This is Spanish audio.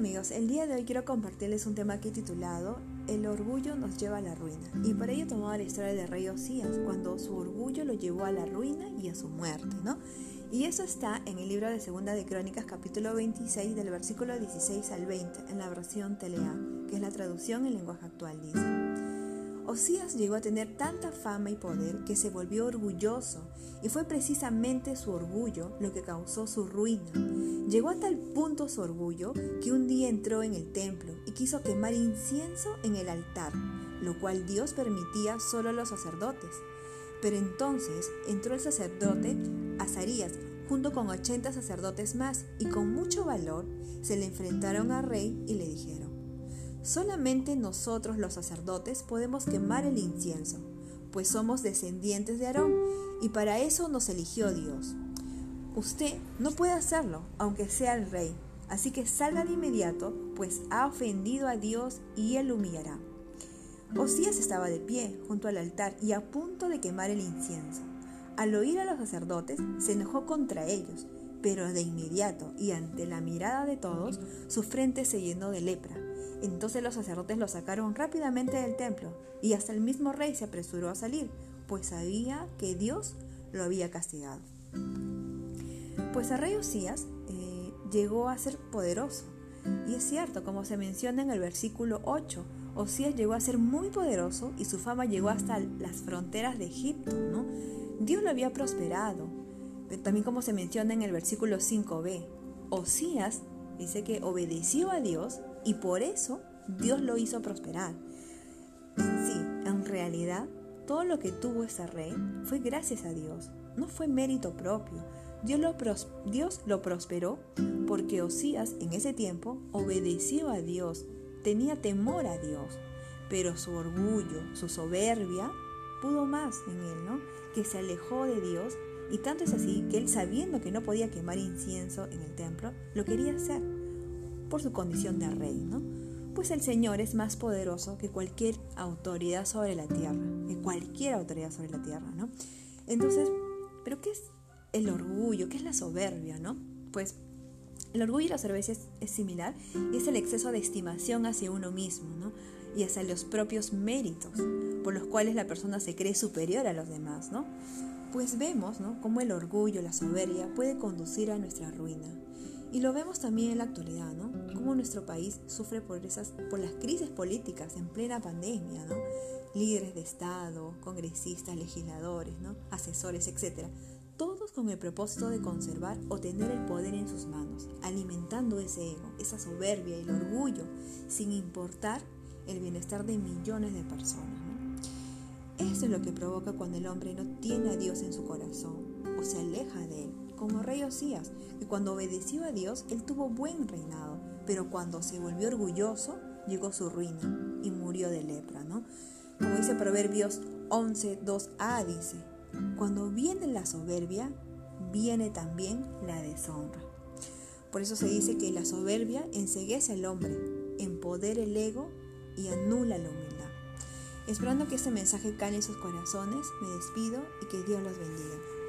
amigos, el día de hoy quiero compartirles un tema he titulado El orgullo nos lleva a la ruina. Y para ello tomaba la historia del rey Osías, cuando su orgullo lo llevó a la ruina y a su muerte, ¿no? Y eso está en el libro de Segunda de Crónicas, capítulo 26, del versículo 16 al 20, en la versión Telea, que es la traducción en lenguaje actual, dice. Osías llegó a tener tanta fama y poder que se volvió orgulloso, y fue precisamente su orgullo lo que causó su ruina. Llegó a tal punto su orgullo que un día entró en el templo y quiso quemar incienso en el altar, lo cual Dios permitía solo a los sacerdotes. Pero entonces entró el sacerdote Azarías junto con 80 sacerdotes más y con mucho valor se le enfrentaron al rey y le dijeron, solamente nosotros los sacerdotes podemos quemar el incienso, pues somos descendientes de Aarón y para eso nos eligió Dios. Usted no puede hacerlo, aunque sea el rey, así que salga de inmediato, pues ha ofendido a Dios y él humillará. Osías estaba de pie junto al altar y a punto de quemar el incienso. Al oír a los sacerdotes, se enojó contra ellos, pero de inmediato y ante la mirada de todos, su frente se llenó de lepra. Entonces los sacerdotes lo sacaron rápidamente del templo, y hasta el mismo rey se apresuró a salir, pues sabía que Dios lo había castigado. Pues el rey Osías eh, llegó a ser poderoso, y es cierto, como se menciona en el versículo 8, Osías llegó a ser muy poderoso y su fama llegó hasta las fronteras de Egipto. Dios lo había prosperado, pero también como se menciona en el versículo 5b, Osías dice que obedeció a Dios y por eso Dios lo hizo prosperar. Sí, en realidad, todo lo que tuvo ese rey fue gracias a Dios, no fue mérito propio. Dios lo, Dios lo prosperó porque Osías en ese tiempo obedeció a Dios tenía temor a Dios, pero su orgullo, su soberbia, pudo más en él, ¿no? Que se alejó de Dios y tanto es así que él sabiendo que no podía quemar incienso en el templo, lo quería hacer por su condición de rey, ¿no? Pues el Señor es más poderoso que cualquier autoridad sobre la tierra, que cualquier autoridad sobre la tierra, ¿no? Entonces, ¿pero qué es el orgullo? ¿Qué es la soberbia, no? Pues el orgullo y la soberbia es, similar y es el exceso de estimación hacia uno mismo ¿no? y hacia los propios méritos por los cuales la persona se cree superior a los demás. ¿no? Pues vemos ¿no? cómo el orgullo, la soberbia puede conducir a nuestra ruina. Y lo vemos también en la actualidad, ¿no? Cómo nuestro país sufre por, esas, por las crisis políticas en plena pandemia, ¿no? Líderes de Estado, congresistas, legisladores, ¿no? Asesores, etcétera todos con el propósito de conservar o tener el poder en sus manos, alimentando ese ego, esa soberbia y el orgullo, sin importar el bienestar de millones de personas. Eso es lo que provoca cuando el hombre no tiene a Dios en su corazón o se aleja de él, como rey Osías, que cuando obedeció a Dios, él tuvo buen reinado, pero cuando se volvió orgulloso, llegó su ruina y murió de lepra. Como dice Proverbios 11, 2a, dice, cuando viene la soberbia, viene también la deshonra. Por eso se dice que la soberbia enseguece al hombre, empodera el ego y anula la humildad. Esperando que este mensaje cale en sus corazones, me despido y que Dios los bendiga.